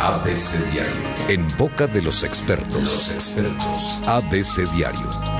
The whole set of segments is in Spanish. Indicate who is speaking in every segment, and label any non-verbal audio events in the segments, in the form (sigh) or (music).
Speaker 1: ABC Diario. En boca de los expertos. Los expertos. ABC Diario.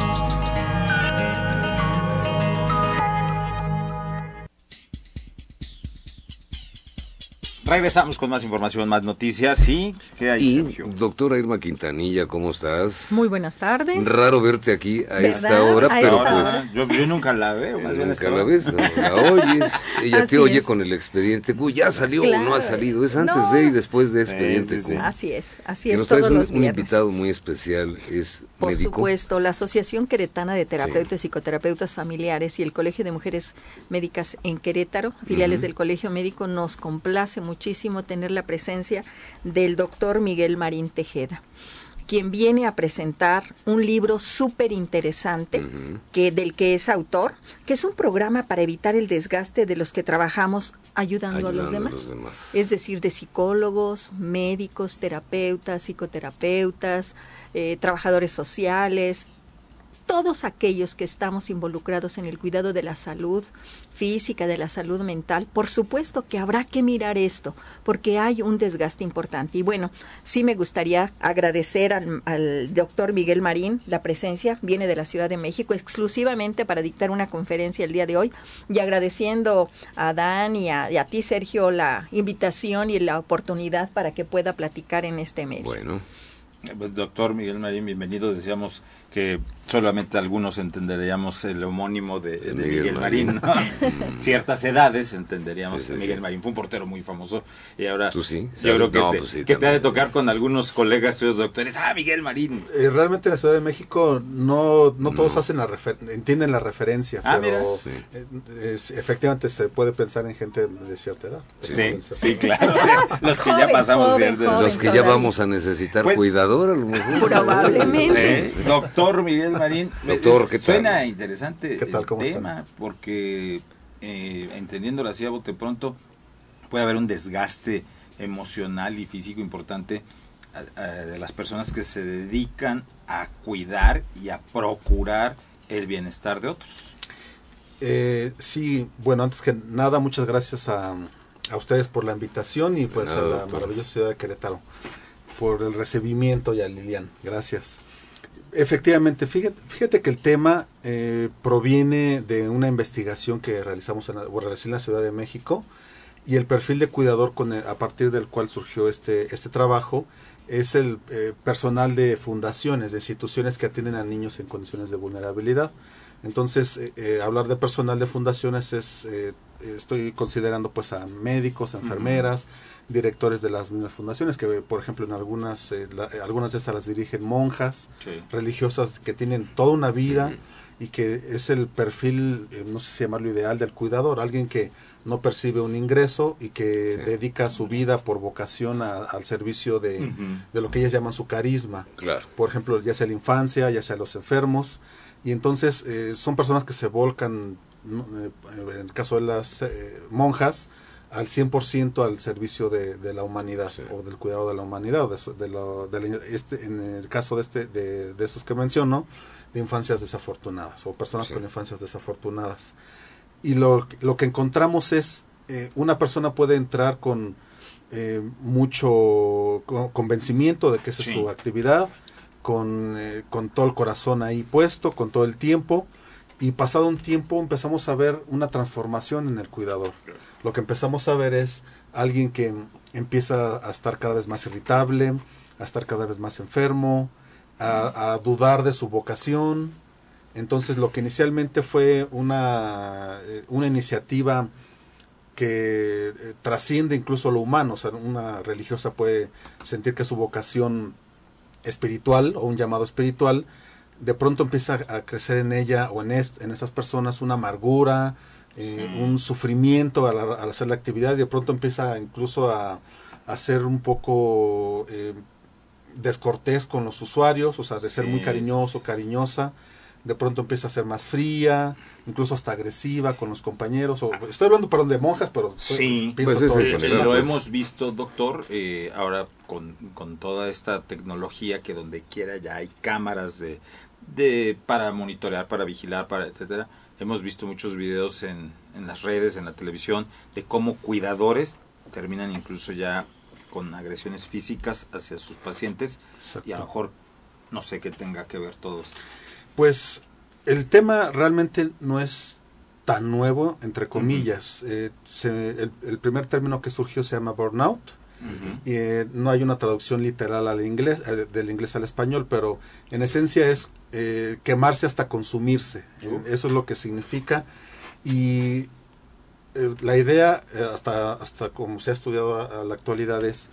Speaker 2: Regresamos con más información, más noticias. ¿Sí? ¿Qué hay,
Speaker 3: Y,
Speaker 2: Sergio?
Speaker 3: doctora Irma Quintanilla, ¿cómo estás?
Speaker 4: Muy buenas tardes.
Speaker 3: Raro verte aquí a
Speaker 4: ¿Verdad?
Speaker 3: esta hora,
Speaker 4: A
Speaker 3: pero
Speaker 4: esta
Speaker 3: pues
Speaker 4: hora.
Speaker 2: yo, yo nunca la veo, más bien
Speaker 3: nunca la ves, no la (laughs) oyes. Ella
Speaker 4: Así
Speaker 3: te oye
Speaker 4: es.
Speaker 3: con el expediente Q. ¿Ya salió o no ha salido? Es antes
Speaker 4: No.
Speaker 3: de y después de
Speaker 2: Sí,
Speaker 3: expediente
Speaker 2: sí, sí.
Speaker 3: Q.
Speaker 4: Así es, así
Speaker 3: Y
Speaker 4: es
Speaker 3: nos traes
Speaker 4: todos
Speaker 3: un,
Speaker 4: los
Speaker 3: un
Speaker 4: viernes.
Speaker 3: invitado muy especial, es
Speaker 4: Por
Speaker 3: médico.
Speaker 4: supuesto, la Asociación Queretana de Terapeutas y Psicoterapeutas Familiares y el Colegio de Mujeres Médicas en Querétaro, filiales del Colegio Médico, nos complace muchísimo tener la presencia del doctor Miguel Marín Tejeda quien viene a presentar un libro súper interesante que del que es autor, que es un programa para evitar el desgaste de los que trabajamos ayudando, a los demás. Es decir, de psicólogos, médicos, terapeutas, psicoterapeutas, eh, trabajadores sociales, todos aquellos que estamos involucrados en el cuidado de la salud física, de la salud mental, por supuesto que habrá que mirar esto, porque hay un desgaste importante. Y bueno, sí me gustaría agradecer al, al doctor Miguel Marín la presencia, viene de la Ciudad de México exclusivamente para dictar una conferencia el día de hoy, y agradeciendo a Dan y a, y a ti, Sergio, la invitación y la oportunidad para que pueda platicar en este medio.
Speaker 3: Bueno,
Speaker 2: Doctor Miguel Marín, bienvenido. Decíamos que solamente algunos entenderíamos el homónimo de, de
Speaker 3: Miguel
Speaker 2: Miguel,
Speaker 3: Marín.
Speaker 2: Marín. ¿no? (laughs) (laughs) Ciertas edades entenderíamos
Speaker 3: Sí, sí,
Speaker 2: a Miguel
Speaker 3: sí.
Speaker 2: Marín. Fue un portero muy famoso. Y ahora
Speaker 3: ¿Tú sí?
Speaker 2: yo creo
Speaker 3: ¿Sabes?
Speaker 2: que,
Speaker 3: No,
Speaker 2: te,
Speaker 3: pues sí,
Speaker 2: que te ha de tocar con algunos colegas tuyos doctores. Ah, Miguel Marín.
Speaker 5: Eh, realmente en la Ciudad de México no, no todos
Speaker 3: No.
Speaker 5: hacen la refer- entienden la referencia,
Speaker 2: Ah,
Speaker 5: pero eh, es- efectivamente se puede pensar en gente de cierta edad.
Speaker 2: Sí, claro. (laughs) Los que ya pasamos
Speaker 4: joven,
Speaker 2: cierta edad.
Speaker 3: los que ya vamos a necesitar
Speaker 2: Pues-
Speaker 3: cuidador, a lo mejor.
Speaker 4: Probablemente.
Speaker 2: ¿Eh? Doctor Miguel (laughs) Marín,
Speaker 3: Doctor, ¿qué tal?
Speaker 2: suena interesante
Speaker 5: ¿Qué tal?
Speaker 2: el tema porque eh, entendiéndolo así a bote pronto puede haber un desgaste emocional y físico importante a- a- de las personas que se dedican a cuidar y a procurar el bienestar de otros.
Speaker 5: Eh, sí, bueno, antes que nada, muchas gracias a, a ustedes por la invitación y pues
Speaker 3: nada,
Speaker 5: a la
Speaker 3: doctor.
Speaker 5: maravillosa ciudad de Querétaro por el recibimiento y a Lilian. Gracias. Efectivamente, fíjate, fíjate que el tema eh, proviene de una investigación que realizamos en la, en la Ciudad de México y el perfil de cuidador con el- a partir del cual surgió este, este trabajo es el eh, personal de fundaciones, de instituciones que atienden a niños en condiciones de vulnerabilidad. Entonces, eh, eh, hablar de personal de fundaciones es, estoy considerando pues a médicos, a enfermeras, directores de las mismas fundaciones, que por ejemplo en algunas, eh, la- eh, algunas de estas las dirigen monjas religiosas que tienen toda una vida y que es el perfil, eh, no sé si llamarlo ideal, del cuidador, alguien que no percibe un ingreso y que
Speaker 3: Sí.
Speaker 5: dedica su vida por vocación a- al servicio de, de lo que ellas llaman su carisma.
Speaker 3: Claro.
Speaker 5: por ejemplo, ya sea la infancia, ya sea los enfermos, y entonces eh, son personas que se volcan, en el caso de las eh, monjas, al 100% al servicio de, de la humanidad
Speaker 3: Sí.
Speaker 5: o del cuidado de la humanidad, o de, de lo- de la- este, en el caso de, este, de, de estos que menciono, de infancias desafortunadas o personas
Speaker 3: Sí.
Speaker 5: con infancias desafortunadas. Y lo, lo que encontramos es, eh, una persona puede entrar con eh, mucho con- convencimiento de que esa
Speaker 2: Sí.
Speaker 5: es su actividad, con, eh, con todo el corazón ahí puesto, con todo el tiempo, y pasado un tiempo empezamos a ver una transformación en el cuidador. Lo que empezamos a ver es alguien que empieza a estar cada vez más irritable, a estar cada vez más enfermo, a, a dudar de su vocación. Entonces lo que inicialmente fue una, eh, una iniciativa que eh, trasciende incluso lo humano, o sea, una religiosa puede sentir que su vocación espiritual o un llamado espiritual, de pronto empieza a crecer en ella o en, est- en esas personas una amargura, eh,
Speaker 2: Sí.
Speaker 5: un sufrimiento al, al hacer la actividad y de pronto empieza incluso a, a ser un poco eh, descortés con los usuarios, o sea, de ser muy
Speaker 2: Sí.
Speaker 5: cariñoso, cariñosa, de pronto empieza a ser más fría, incluso hasta agresiva con los compañeros. O, estoy hablando, perdón, de monjas, pero
Speaker 2: Sí,
Speaker 5: pienso
Speaker 3: Pues es
Speaker 5: todo
Speaker 2: Eh, lo
Speaker 3: pues.
Speaker 2: hemos visto, doctor, eh, ahora con, con toda esta tecnología que donde quiera ya hay cámaras de, de para monitorear, para vigilar, para etcétera. Hemos visto muchos videos en, en las redes, en la televisión, de cómo cuidadores terminan incluso ya con agresiones físicas hacia sus pacientes y a lo mejor no sé qué tenga que ver todo esto.
Speaker 5: Pues el tema realmente no es tan nuevo, entre comillas. Eh, se- el, el primer término que surgió se llama burnout. Y, eh, no hay una traducción literal al inglés, eh, del inglés al español, pero en esencia es eh, quemarse hasta consumirse. Eh, eso es lo que significa. Y la idea, hasta, hasta como se ha estudiado a, a la actualidad, es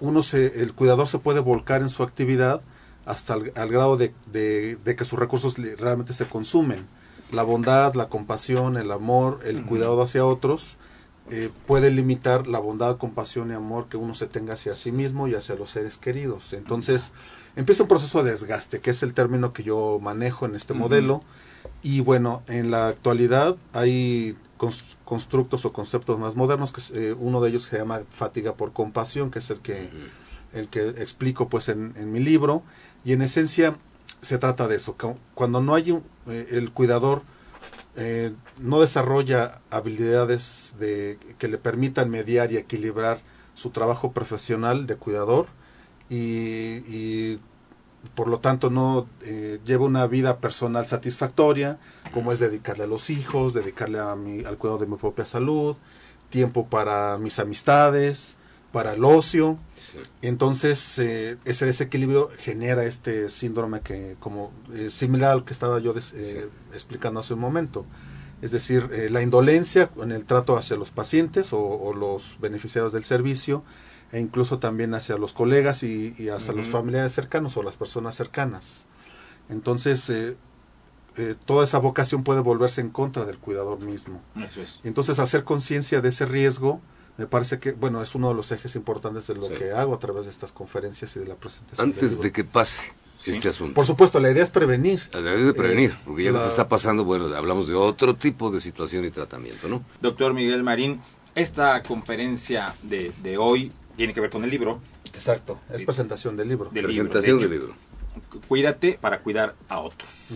Speaker 5: uno se, el cuidador se puede volcar en su actividad hasta el, al grado de, de- de que sus recursos realmente se consumen. La bondad, la compasión, el amor, el cuidado hacia otros eh, puede limitar la bondad, compasión y amor que uno se tenga hacia sí mismo y hacia los seres queridos. Entonces empieza un proceso de desgaste, que es el término que yo manejo en este modelo. Y bueno, en la actualidad hay cons- constructos o conceptos más modernos, que eh, uno de ellos se llama fatiga por compasión, que es el que, el que explico pues en, en mi libro. Y en esencia se trata de eso, que cuando no hay un- eh, el cuidador eh, no desarrolla habilidades de, que le permitan mediar y equilibrar su trabajo profesional de cuidador y, y por lo tanto no eh, lleva una vida personal satisfactoria, como es dedicarle a los hijos, dedicarle a mi, al cuidado de mi propia salud, tiempo para mis amistades, para el ocio. Entonces, eh, ese desequilibrio genera este síndrome que, como eh, similar al que estaba yo des- eh, explicando hace un momento. Es decir, eh, la indolencia en el trato hacia los pacientes o, o los beneficiarios del servicio, e incluso también hacia los colegas y, y hacia los
Speaker 2: Ujú.
Speaker 5: familiares cercanos o las personas cercanas. Entonces, eh, toda esa vocación puede volverse en contra del cuidador mismo.
Speaker 2: Eso es.
Speaker 5: Y entonces hacer conciencia de ese riesgo me parece que, bueno, es uno de los ejes importantes de lo
Speaker 3: Sí.
Speaker 5: que hago a través de estas conferencias y de la presentación.
Speaker 3: Antes de que pase
Speaker 2: Sí.
Speaker 3: este asunto.
Speaker 5: Por supuesto, la idea es prevenir.
Speaker 3: A través de prevenir,
Speaker 5: Eh,
Speaker 3: porque ya
Speaker 5: la-
Speaker 3: te está pasando, bueno, hablamos de otro tipo de situación y tratamiento, ¿no?
Speaker 2: Doctor Miguel Marín, esta conferencia de, de hoy tiene que ver con el libro.
Speaker 5: Exacto, es presentación del libro.
Speaker 2: Del
Speaker 3: Presentación
Speaker 2: libro,
Speaker 3: del
Speaker 2: de
Speaker 3: libro.
Speaker 2: Cuídate para cuidar a otros.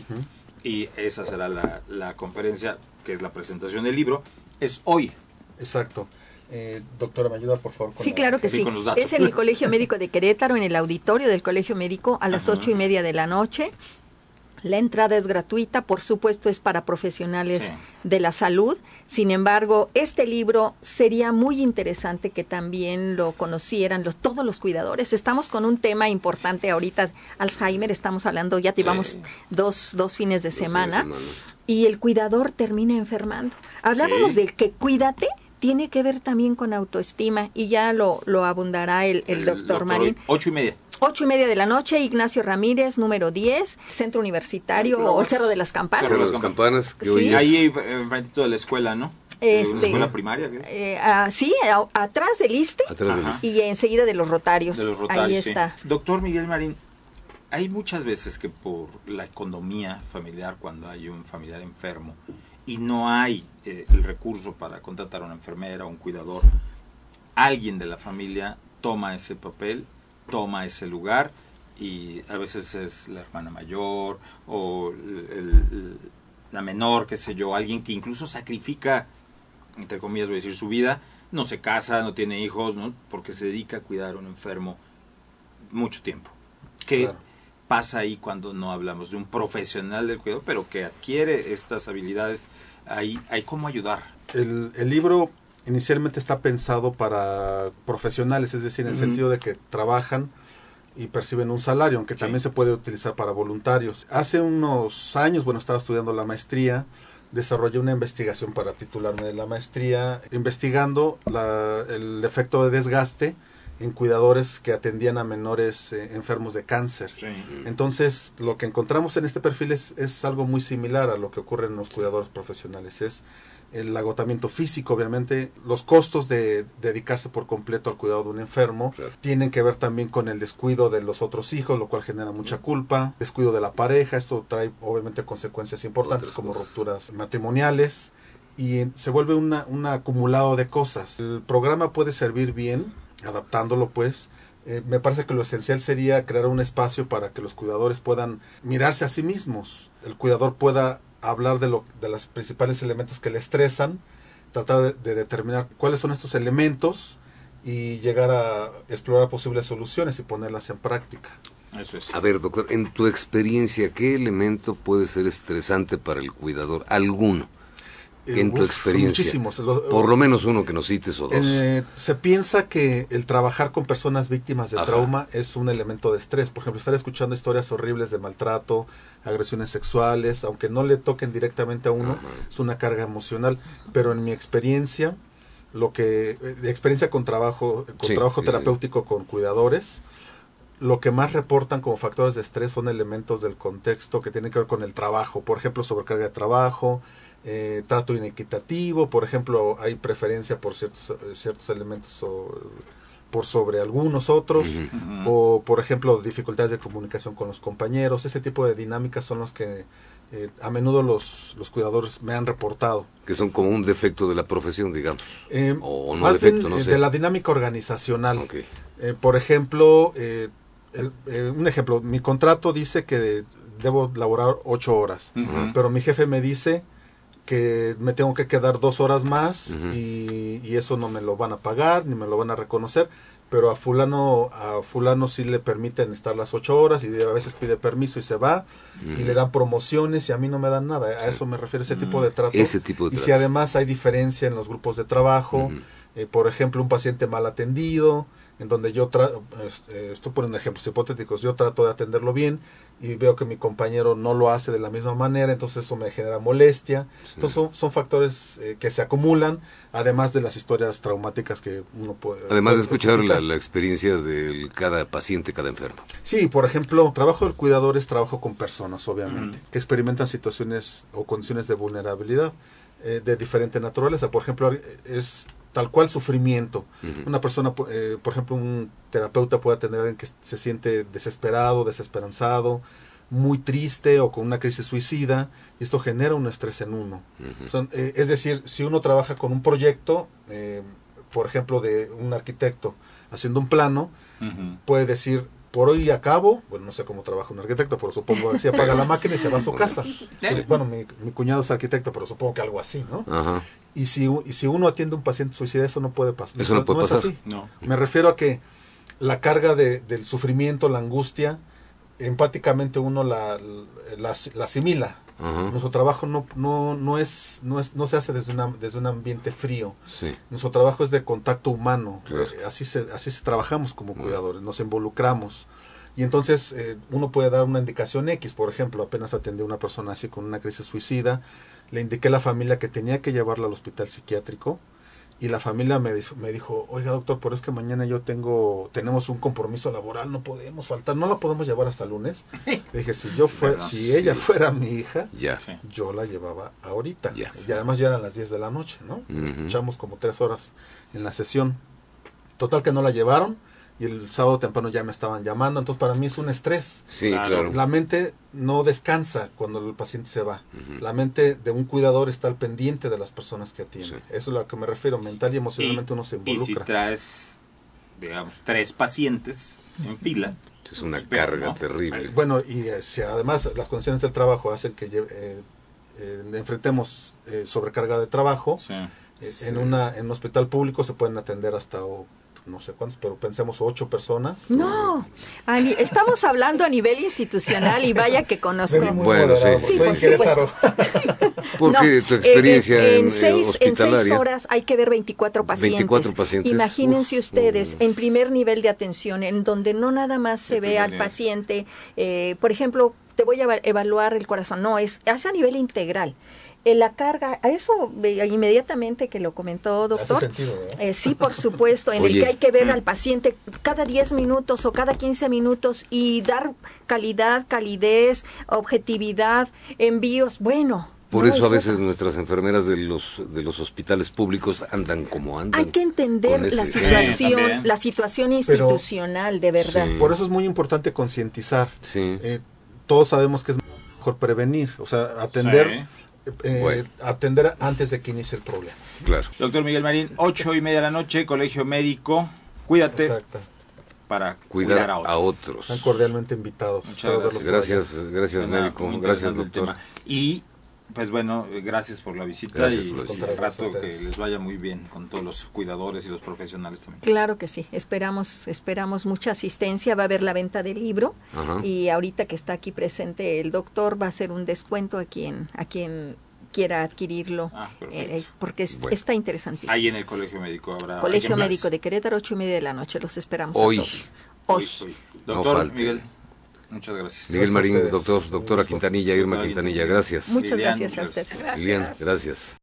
Speaker 2: Y esa será la, la conferencia, que es la presentación del libro. Es hoy.
Speaker 5: Exacto. Eh, doctora, ¿me ayuda por favor? con
Speaker 4: Sí,
Speaker 5: la-
Speaker 4: claro que
Speaker 2: Sí,
Speaker 4: sí.
Speaker 2: con los datos.
Speaker 4: Es en el Colegio Médico de Querétaro, en el auditorio del Colegio Médico, a las
Speaker 2: Ajá.
Speaker 4: ocho y media de la noche. La entrada es gratuita, por supuesto es para profesionales
Speaker 2: Sí.
Speaker 4: de la salud. Sin embargo, este libro sería muy interesante que también lo conocieran los, todos los cuidadores. Estamos con un tema importante ahorita, Alzheimer, estamos hablando, ya llevamos
Speaker 2: Sí.
Speaker 4: dos, dos fines de
Speaker 3: Dos fines
Speaker 4: semana,
Speaker 3: de semana.
Speaker 4: y el cuidador termina enfermando. Hablábamos
Speaker 2: Sí.
Speaker 4: de que cuídate tiene que ver también con autoestima y ya lo, lo abundará el, el doctor Marín.
Speaker 2: Ocho y media.
Speaker 4: Ocho y media de la noche, Ignacio Ramírez, número 10, Centro Universitario o el Cerro de las Campanas.
Speaker 3: Cerro de
Speaker 2: las
Speaker 3: campanas, que
Speaker 4: Sí.
Speaker 3: hoy es...
Speaker 2: Ahí enfrentito de la escuela, ¿no?
Speaker 4: Este-
Speaker 2: Una escuela primaria, ¿qué es?
Speaker 4: Eh, ah, sí, a- atrás del ISTE
Speaker 3: Atrás del
Speaker 4: y enseguida de los Rotarios.
Speaker 2: De los Rotarios,
Speaker 4: Ahí
Speaker 2: sí.
Speaker 4: está.
Speaker 2: Doctor Miguel Marín, hay muchas veces que por la economía familiar, cuando hay un familiar enfermo y no hay eh, el recurso para contratar a una enfermera o un cuidador, alguien de la familia toma ese papel, toma ese lugar y a veces es la hermana mayor o el- la menor, qué sé yo, alguien que incluso sacrifica, entre comillas voy a decir, su vida, no se casa, no tiene hijos, ¿no? porque se dedica a cuidar a un enfermo mucho tiempo. ¿Qué
Speaker 5: Claro.
Speaker 2: Pasa ahí cuando no hablamos de un profesional del cuidado, pero que adquiere estas habilidades? Ahí hay cómo ayudar.
Speaker 5: El, el libro inicialmente está pensado para profesionales, es decir, en el sentido de que trabajan y perciben un salario, aunque
Speaker 2: Sí.
Speaker 5: también se puede utilizar para voluntarios. Hace unos años, bueno, estaba estudiando la maestría, desarrollé una investigación para titularme de la maestría, investigando la- el efecto de desgaste en cuidadores que atendían a menores eh, enfermos de cáncer. Entonces, lo que encontramos en este perfil es, es algo muy similar a lo que ocurre en los cuidadores profesionales. Es el agotamiento físico, obviamente. Los costos de dedicarse por completo al cuidado de un enfermo
Speaker 3: Claro.
Speaker 5: tienen que ver también con el descuido de los otros hijos, lo cual genera mucha culpa. Descuido de la pareja. Esto trae, obviamente, consecuencias importantes
Speaker 3: Otras
Speaker 5: como
Speaker 3: cosas.
Speaker 5: rupturas matrimoniales. Y se vuelve una, un acumulado de cosas. El programa puede servir bien, adaptándolo pues, eh, me parece que lo esencial sería crear un espacio para que los cuidadores puedan mirarse a sí mismos. El cuidador pueda hablar de, lo, de los principales elementos que le estresan, tratar de, de determinar cuáles son estos elementos y llegar a explorar posibles soluciones y ponerlas en práctica.
Speaker 2: Eso es.
Speaker 3: A ver, doctor, en tu experiencia, ¿qué elemento puede ser estresante para el cuidador? ¿Alguno?
Speaker 5: Eh,
Speaker 3: En tu experiencia.
Speaker 5: Muchísimos. Lo-
Speaker 3: Por lo menos uno que nos cites o dos.
Speaker 5: Eh, se piensa que el trabajar con personas víctimas de
Speaker 3: Ajá.
Speaker 5: trauma es un elemento de estrés. Por ejemplo, estar escuchando historias horribles de maltrato, agresiones sexuales, aunque no le toquen directamente a uno,
Speaker 3: Ajá.
Speaker 5: es una carga emocional. Pero en mi experiencia, lo que eh, de experiencia con trabajo, con
Speaker 3: Sí,
Speaker 5: trabajo
Speaker 3: sí, sí.
Speaker 5: terapéutico con cuidadores, lo que más reportan como factores de estrés son elementos del contexto que tienen que ver con el trabajo, por ejemplo, sobrecarga de trabajo, eh, trato inequitativo, por ejemplo, hay preferencia por ciertos, eh, ciertos elementos o, por sobre algunos otros, o por ejemplo, dificultades de comunicación con los compañeros, ese tipo de dinámicas son los que eh, a menudo los, los cuidadores me han reportado.
Speaker 3: Que son como un defecto de la profesión, digamos.
Speaker 5: Eh,
Speaker 3: O no
Speaker 5: más
Speaker 3: defecto,
Speaker 5: bien,
Speaker 3: no
Speaker 5: eh,
Speaker 3: sé.
Speaker 5: de la dinámica organizacional. Eh, por ejemplo, eh, el- eh, un ejemplo, mi contrato dice que debo laborar ocho horas, pero mi jefe me dice que me tengo que quedar dos horas más
Speaker 3: Ujú.
Speaker 5: y, y eso no me lo van a pagar ni me lo van a reconocer, pero a fulano a fulano sí le permiten estar las ocho horas y a veces pide permiso y se va y le dan promociones y a mí no me dan nada. A eso me refiero ese tipo de trato.
Speaker 3: Ese tipo de
Speaker 5: y si
Speaker 3: trato.
Speaker 5: además hay diferencia en los grupos de trabajo, eh, por ejemplo, un paciente mal atendido, en donde yo trato, estoy poniendo ejemplos hipotéticos, yo trato de atenderlo bien y veo que mi compañero no lo hace de la misma manera, entonces eso me genera molestia. Entonces son, son factores eh, que se acumulan, además de las historias traumáticas que uno puede...
Speaker 3: Además de escuchar la, la experiencia de cada paciente, cada enfermo.
Speaker 5: Sí, por ejemplo, trabajo del cuidador es trabajo con personas, obviamente, que experimentan situaciones o condiciones de vulnerabilidad eh, de diferente naturaleza. Por ejemplo, es tal cual sufrimiento. Una persona, eh, por ejemplo, un terapeuta puede a alguien que se siente desesperado, desesperanzado, muy triste o con una crisis suicida, y esto genera un estrés en uno. Son, eh, es decir, si uno trabaja con un proyecto, eh, por ejemplo, de un arquitecto haciendo un plano, puede decir, por hoy acabo, bueno, no sé cómo trabaja un arquitecto, pero supongo que se apaga la máquina y se va a su casa. Bueno, mi, mi cuñado es arquitecto, pero supongo que algo así, ¿no?
Speaker 3: Ajá.
Speaker 5: Y si, y si uno atiende a un paciente suicida, eso no puede pasar.
Speaker 3: Eso no puede
Speaker 5: es
Speaker 3: pasar.
Speaker 5: así.
Speaker 2: No.
Speaker 5: Me refiero a que la carga de- del sufrimiento, la angustia, empáticamente uno la, la, la asimila. Nuestro trabajo no, no, no, es, no, es, no se hace desde, una, desde un ambiente frío.
Speaker 3: Sí.
Speaker 5: Nuestro trabajo es de contacto humano.
Speaker 3: Claro.
Speaker 5: Eh, Así se, así se trabajamos como cuidadores, nos involucramos. Y entonces eh, uno puede dar una indicación X, por ejemplo, apenas atendí a una persona así con una crisis suicida, le indiqué a la familia que tenía que llevarla al hospital psiquiátrico y la familia me, dijo- me dijo, oiga doctor, pero es que mañana yo tengo, tenemos un compromiso laboral, no podemos faltar, no la podemos llevar hasta el lunes. (laughs) Le dije, si yo fuera, si ella
Speaker 3: Sí.
Speaker 5: fuera mi hija,
Speaker 3: Ya.
Speaker 2: Sí.
Speaker 5: yo la llevaba ahorita.
Speaker 3: Ya.
Speaker 5: Y además ya eran las 10 de la noche, ¿no?
Speaker 3: Ujú.
Speaker 5: Escuchamos como tres horas en la sesión. Total que no la llevaron y el sábado temprano ya me estaban llamando. Entonces para mí es un estrés.
Speaker 3: Sí,
Speaker 2: Claro.
Speaker 3: claro.
Speaker 5: La mente no descansa cuando el paciente se va. La mente de un cuidador está al pendiente de las personas que atiende.
Speaker 3: Sí.
Speaker 5: Eso es a lo que me refiero. Mental y emocionalmente uno se
Speaker 2: y si
Speaker 5: involucra.
Speaker 2: traes, digamos, tres pacientes en fila,
Speaker 3: Es una
Speaker 2: Pues,
Speaker 3: carga
Speaker 2: ¿no?
Speaker 3: terrible.
Speaker 5: Bueno, y eh, si además las condiciones del trabajo hacen que eh, eh, enfrentemos eh, sobrecarga de trabajo,
Speaker 2: sí.
Speaker 5: Eh,
Speaker 3: Sí.
Speaker 5: En, una, en un hospital público se pueden atender hasta, no sé cuántos, pero pensemos ocho personas.
Speaker 4: No, estamos hablando a nivel institucional y vaya que conozco.
Speaker 3: Bueno, sí.
Speaker 4: Sí,
Speaker 5: en
Speaker 4: por
Speaker 5: Querétaro. (laughs)
Speaker 3: Porque
Speaker 4: No,
Speaker 3: tu
Speaker 4: eh,
Speaker 3: experiencia
Speaker 4: eh,
Speaker 3: en,
Speaker 4: en,
Speaker 3: eh,
Speaker 4: seis, en seis horas hay que ver 24 pacientes.
Speaker 3: 24 pacientes.
Speaker 4: Imagínense
Speaker 3: Uf.
Speaker 4: ustedes,
Speaker 3: Uf.
Speaker 4: en primer nivel de atención, en donde no nada más se ve al paciente, eh, por ejemplo, te voy a eva- evaluar el corazón, no, es, es a nivel integral. Eh, la carga, a eso inmediatamente que lo comentó doctor,
Speaker 5: sentido,
Speaker 4: eh, sí, por supuesto, en el que hay que ver al paciente cada 10 minutos o cada 15 minutos y dar calidad, calidez, objetividad, envíos, bueno.
Speaker 3: Por
Speaker 4: no,
Speaker 3: eso a
Speaker 4: es
Speaker 3: veces nuestras enfermeras de los de los hospitales públicos andan como andan.
Speaker 4: Hay que entender la situación, la situación
Speaker 5: Pero-
Speaker 4: institucional, de verdad.
Speaker 3: Sí.
Speaker 5: Por eso es muy importante concientizar.
Speaker 3: Sí.
Speaker 5: Eh, todos sabemos que es mejor prevenir, o sea, atender, eh,
Speaker 3: Bueno.
Speaker 5: atender antes de que inicie el problema.
Speaker 3: Claro.
Speaker 2: Doctor Miguel Marín, ocho y media de la noche, colegio médico. Cuídate
Speaker 5: Exacto.
Speaker 2: para
Speaker 3: Cuidar
Speaker 2: cuidar, a
Speaker 3: a
Speaker 2: otros.
Speaker 5: Están cordialmente invitados.
Speaker 2: Muchas gracias.
Speaker 3: Gracias, gracias médico, gracias doctor.
Speaker 2: Y Pues bueno, eh, gracias por la visita
Speaker 3: Gracias
Speaker 2: y,
Speaker 3: por visita.
Speaker 2: al rato que les vaya muy bien con todos los cuidadores y los profesionales también.
Speaker 4: Claro que sí, esperamos, esperamos mucha asistencia, va a haber la venta del libro
Speaker 3: Ajá.
Speaker 4: y ahorita que está aquí presente el doctor va a hacer un descuento a quien, a quien quiera adquirirlo,
Speaker 2: Ah, perfecto.
Speaker 4: eh, porque es-
Speaker 3: Bueno.
Speaker 4: está interesantísimo.
Speaker 2: Ahí en el Colegio Médico habrá
Speaker 4: Colegio. Médico de Querétaro, ocho y media de la noche, los esperamos
Speaker 3: Hoy.
Speaker 4: a todos.
Speaker 2: Hoy,
Speaker 4: Hoy.
Speaker 2: hoy. Doctor
Speaker 3: falte.
Speaker 2: Miguel, muchas gracias.
Speaker 3: Miguel
Speaker 5: Gracias
Speaker 3: Marín, doctor, doctora. Quintanilla, Irma
Speaker 2: Quintanilla,
Speaker 3: gracias.
Speaker 4: Muchas
Speaker 2: Lilian,
Speaker 4: gracias a
Speaker 2: gracias.
Speaker 4: ustedes.
Speaker 3: Lilian, gracias.